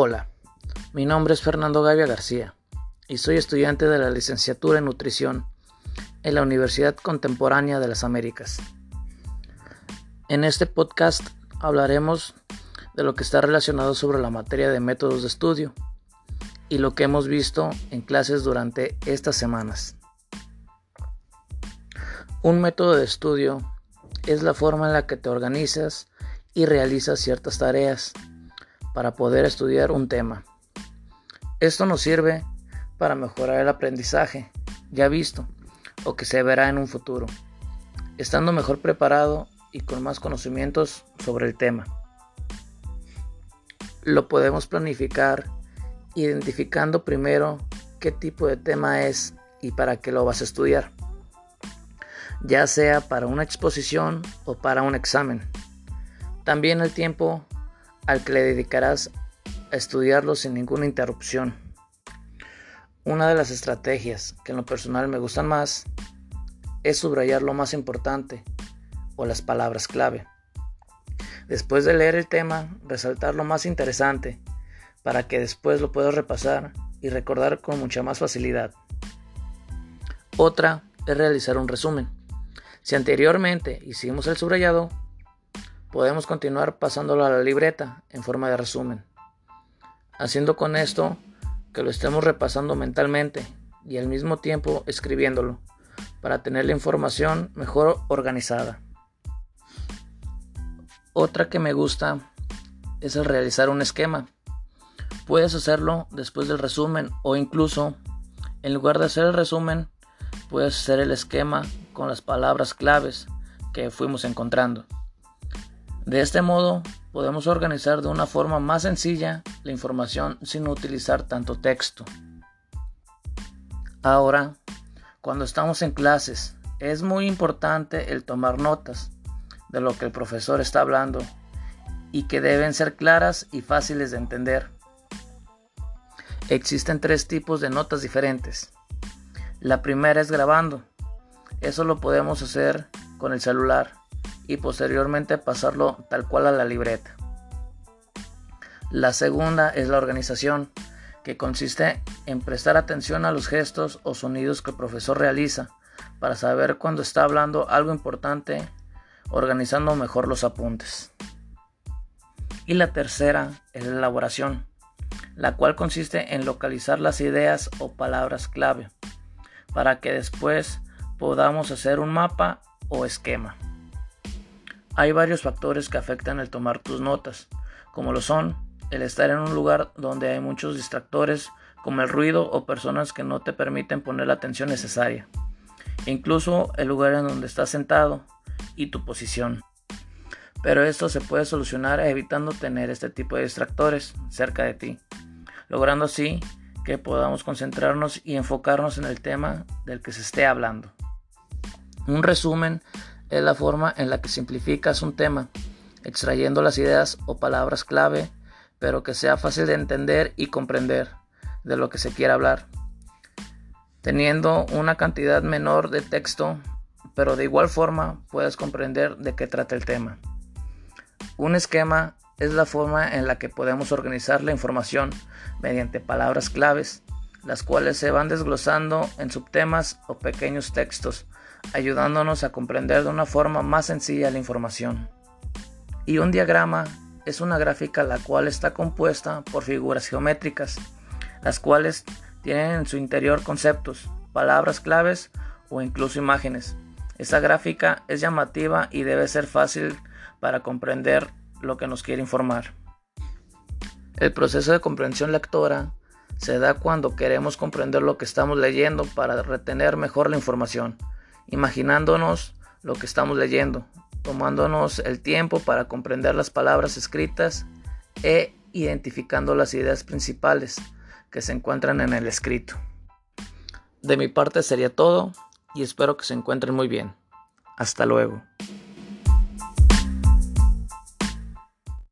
Hola, mi nombre es Fernando Gavia García y soy estudiante de la licenciatura en nutrición en la Universidad Contemporánea de las Américas. En este podcast hablaremos de lo que está relacionado sobre la materia de métodos de estudio y lo que hemos visto en clases durante estas semanas. Un método de estudio es la forma en la que te organizas y realizas ciertas tareas para poder estudiar un tema. Esto nos sirve para mejorar el aprendizaje ya visto o que se verá en un futuro, estando mejor preparado y con más conocimientos sobre el tema. Lo podemos planificar identificando primero qué tipo de tema es y para qué lo vas a estudiar, ya sea para una exposición o para un examen. También el tiempo al que le dedicarás a estudiarlo sin ninguna interrupción. Una de las estrategias que en lo personal me gustan más es subrayar lo más importante o las palabras clave. Después de leer el tema, resaltar lo más interesante para que después lo puedas repasar y recordar con mucha más facilidad. Otra es realizar un resumen. Si anteriormente hicimos el subrayado, podemos continuar pasándolo a la libreta en forma de resumen, haciendo con esto que lo estemos repasando mentalmente y al mismo tiempo escribiéndolo para tener la información mejor organizada. Otra que me gusta es el realizar un esquema. Puedes hacerlo después del resumen o incluso en lugar de hacer el resumen puedes hacer el esquema con las palabras claves que fuimos encontrando. De este modo, podemos organizar de una forma más sencilla la información sin utilizar tanto texto. Ahora, cuando estamos en clases, es muy importante el tomar notas de lo que el profesor está hablando y que deben ser claras y fáciles de entender. Existen tres tipos de notas diferentes. La primera es grabando. Eso lo podemos hacer con el celular y posteriormente pasarlo tal cual a la libreta. La segunda es la organización, que consiste en prestar atención a los gestos o sonidos que el profesor realiza para saber cuando está hablando algo importante, organizando mejor los apuntes. Y la tercera es la elaboración, la cual consiste en localizar las ideas o palabras clave, para que después podamos hacer un mapa o esquema. Hay varios factores que afectan el tomar tus notas, como lo son el estar en un lugar donde hay muchos distractores como el ruido o personas que no te permiten poner la atención necesaria, incluso el lugar en donde estás sentado y tu posición. Pero esto se puede solucionar evitando tener este tipo de distractores cerca de ti, logrando así que podamos concentrarnos y enfocarnos en el tema del que se esté hablando. Un resumen es la forma en la que simplificas un tema, extrayendo las ideas o palabras clave, pero que sea fácil de entender y comprender de lo que se quiere hablar, teniendo una cantidad menor de texto, pero de igual forma puedes comprender de qué trata el tema. Un esquema es la forma en la que podemos organizar la información mediante palabras claves, las cuales se van desglosando en subtemas o pequeños textos ayudándonos a comprender de una forma más sencilla la información. Y un diagrama es una gráfica la cual está compuesta por figuras geométricas, las cuales tienen en su interior conceptos, palabras claves o incluso imágenes. Esta gráfica es llamativa y debe ser fácil para comprender lo que nos quiere informar. El proceso de comprensión lectora se da cuando queremos comprender lo que estamos leyendo para retener mejor la información imaginándonos lo que estamos leyendo, tomándonos el tiempo para comprender las palabras escritas e identificando las ideas principales que se encuentran en el escrito. De mi parte sería todo y espero que se encuentren muy bien. Hasta luego.